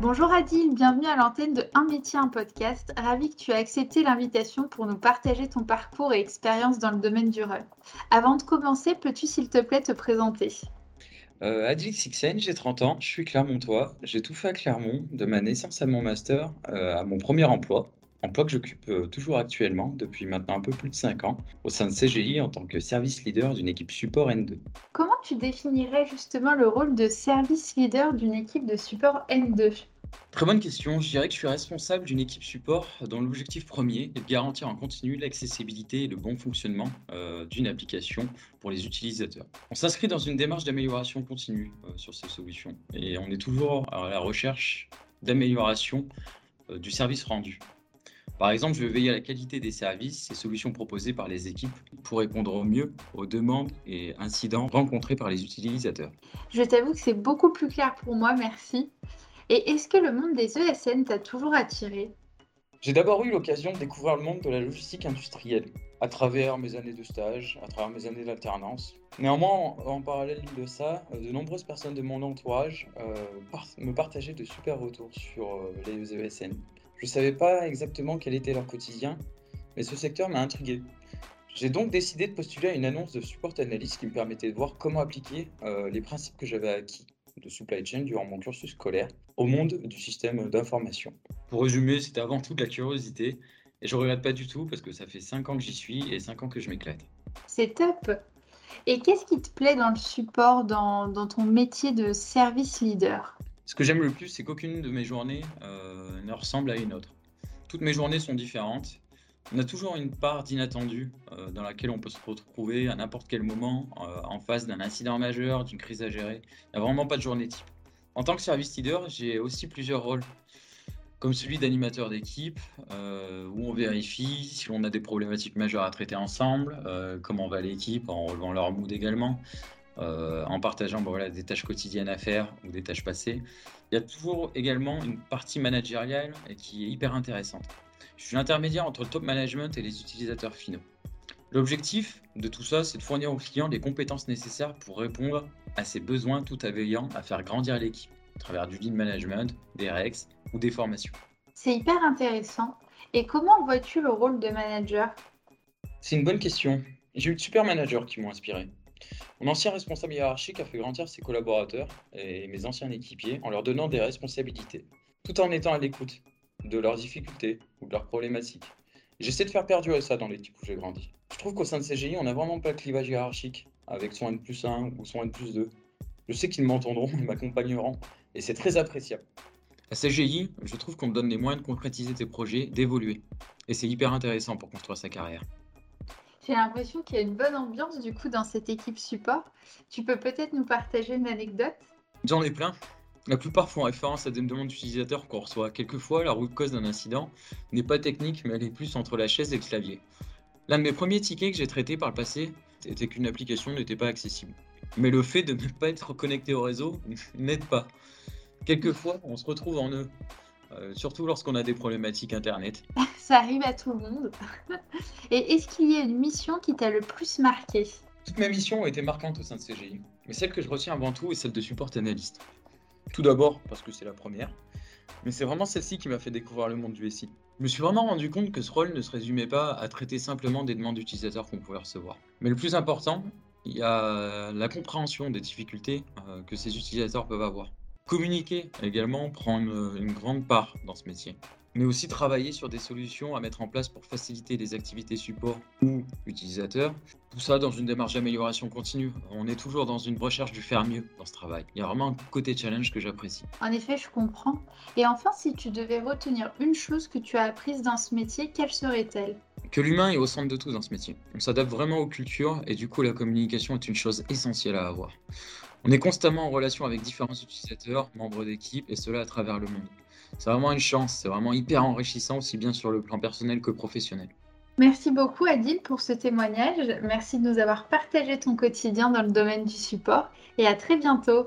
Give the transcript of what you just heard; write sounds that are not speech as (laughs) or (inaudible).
Bonjour Adil, bienvenue à l'antenne de Un métier, un podcast. Ravi que tu aies accepté l'invitation pour nous partager ton parcours et expérience dans le domaine du run. Avant de commencer, peux-tu s'il te plaît te présenter? Euh, Adil Sixen, j'ai 30 ans, je suis clermontois. J'ai tout fait à Clermont, de ma naissance à mon master, euh, à mon premier emploi emploi que j'occupe euh, toujours actuellement depuis maintenant un peu plus de 5 ans au sein de CGI en tant que service leader d'une équipe support N2. Comment tu définirais justement le rôle de service leader d'une équipe de support N2 Très bonne question. Je dirais que je suis responsable d'une équipe support dont l'objectif premier est de garantir en continu l'accessibilité et le bon fonctionnement euh, d'une application pour les utilisateurs. On s'inscrit dans une démarche d'amélioration continue euh, sur ces solutions et on est toujours à la recherche d'amélioration du service rendu. Par exemple, je vais veiller à la qualité des services et solutions proposées par les équipes pour répondre au mieux aux demandes et incidents rencontrés par les utilisateurs. Je t'avoue que c'est beaucoup plus clair pour moi, merci. Et est-ce que le monde des ESN t'a toujours attiré? J'ai d'abord eu l'occasion de découvrir le monde de la logistique industrielle à travers mes années de stage, à travers mes années d'alternance. Néanmoins, en, parallèle de ça, euh, de nombreuses personnes de mon entourage euh, me partageaient de super retours sur euh, les ESN. Je ne savais pas exactement quel était leur quotidien, mais ce secteur m'a intrigué. J'ai donc décidé de postuler à une annonce de support analyst qui me permettait de voir comment appliquer euh, les principes que j'avais acquis de supply chain durant mon cursus scolaire au monde du système d'information. Pour résumer, c'était avant tout de la curiosité et je ne regrette pas du tout parce que ça fait 5 ans que j'y suis et 5 ans que je m'éclate. C'est top Et qu'est-ce qui te plaît dans le support, dans, dans ton métier de service leader? Ce que j'aime le plus, c'est qu'aucune de mes journées euh, ne ressemble à une autre. Toutes mes journées sont différentes. On a toujours une part d'inattendu euh, dans laquelle on peut se retrouver à n'importe quel moment euh, en face d'un incident majeur, d'une crise à gérer. Il n'y a vraiment pas de journée type. En tant que service leader, j'ai aussi plusieurs rôles, comme celui d'animateur d'équipe, où on vérifie si on a des problématiques majeures à traiter ensemble, comment va l'équipe en relevant leur mood également, euh, en partageant voilà, des tâches quotidiennes à faire ou des tâches passées. Il y a toujours également une partie managériale qui est hyper intéressante. Je suis l'intermédiaire entre le top management et les utilisateurs finaux. L'objectif de tout ça, c'est de fournir aux clients les compétences nécessaires pour répondre à ses besoins tout en veillant à faire grandir l'équipe à travers du lead management, des REX ou des formations. C'est hyper intéressant. Et comment vois-tu le rôle de manager? C'est une bonne question. J'ai eu de super managers qui m'ont inspiré. Mon ancien responsable hiérarchique a fait grandir ses collaborateurs et mes anciens équipiers en leur donnant des responsabilités, tout en étant à l'écoute de leurs difficultés ou de leurs problématiques. J'essaie de faire perdurer ça dans l'équipe où j'ai grandi. Je trouve qu'au sein de CGI, on n'a vraiment pas de clivage hiérarchique avec son N plus 1 ou son N plus 2. Je sais qu'ils m'entendront, ils m'accompagneront, et c'est très appréciable. À CGI, je trouve qu'on me donne les moyens de concrétiser tes projets, d'évoluer. Et c'est hyper intéressant pour construire sa carrière. J'ai l'impression qu'il y a une bonne ambiance du coup dans cette équipe support. Tu peux peut-être nous partager une anecdote? J'en ai plein. La plupart font référence à des demandes d'utilisateurs qu'on reçoit. Quelquefois, la route cause d'un incident n'est pas technique, mais elle est plus entre la chaise et le clavier. L'un de mes premiers tickets que j'ai traités par le passé était qu'une application n'était pas accessible. Mais le fait de ne pas être connecté au réseau n'aide pas. Quelquefois, on se retrouve en eux, euh, surtout lorsqu'on a des problématiques Internet. (laughs) Ça arrive à tout le monde. (laughs) Et est-ce qu'il y a une mission qui t'a le plus marqué? Toutes mes missions ont été marquantes au sein de CGI, mais celle que je retiens avant tout est celle de support analyste. Tout d'abord parce que c'est la première, mais c'est vraiment celle-ci qui m'a fait découvrir le monde du SI. Je me suis vraiment rendu compte que ce rôle ne se résumait pas à traiter simplement des demandes d'utilisateurs qu'on pouvait recevoir. Mais le plus important, il y a la compréhension des difficultés euh, que ces utilisateurs peuvent avoir. Communiquer également prend une, grande part dans ce métier mais aussi travailler sur des solutions à mettre en place pour faciliter les activités support ou utilisateurs. Tout ça dans une démarche d'amélioration continue. On est toujours dans une recherche du faire mieux dans ce travail. Il y a vraiment un côté challenge que j'apprécie. En effet, je comprends. Et enfin, si tu devais retenir une chose que tu as apprise dans ce métier, quelle serait-elle? Que l'humain est au centre de tout dans ce métier. On s'adapte vraiment aux cultures et du coup la communication est une chose essentielle à avoir. On est constamment en relation avec différents utilisateurs, membres d'équipe et cela à travers le monde. C'est vraiment une chance, c'est vraiment hyper enrichissant aussi bien sur le plan personnel que professionnel. Merci beaucoup Adil pour ce témoignage. Merci de nous avoir partagé ton quotidien dans le domaine du support et à très bientôt.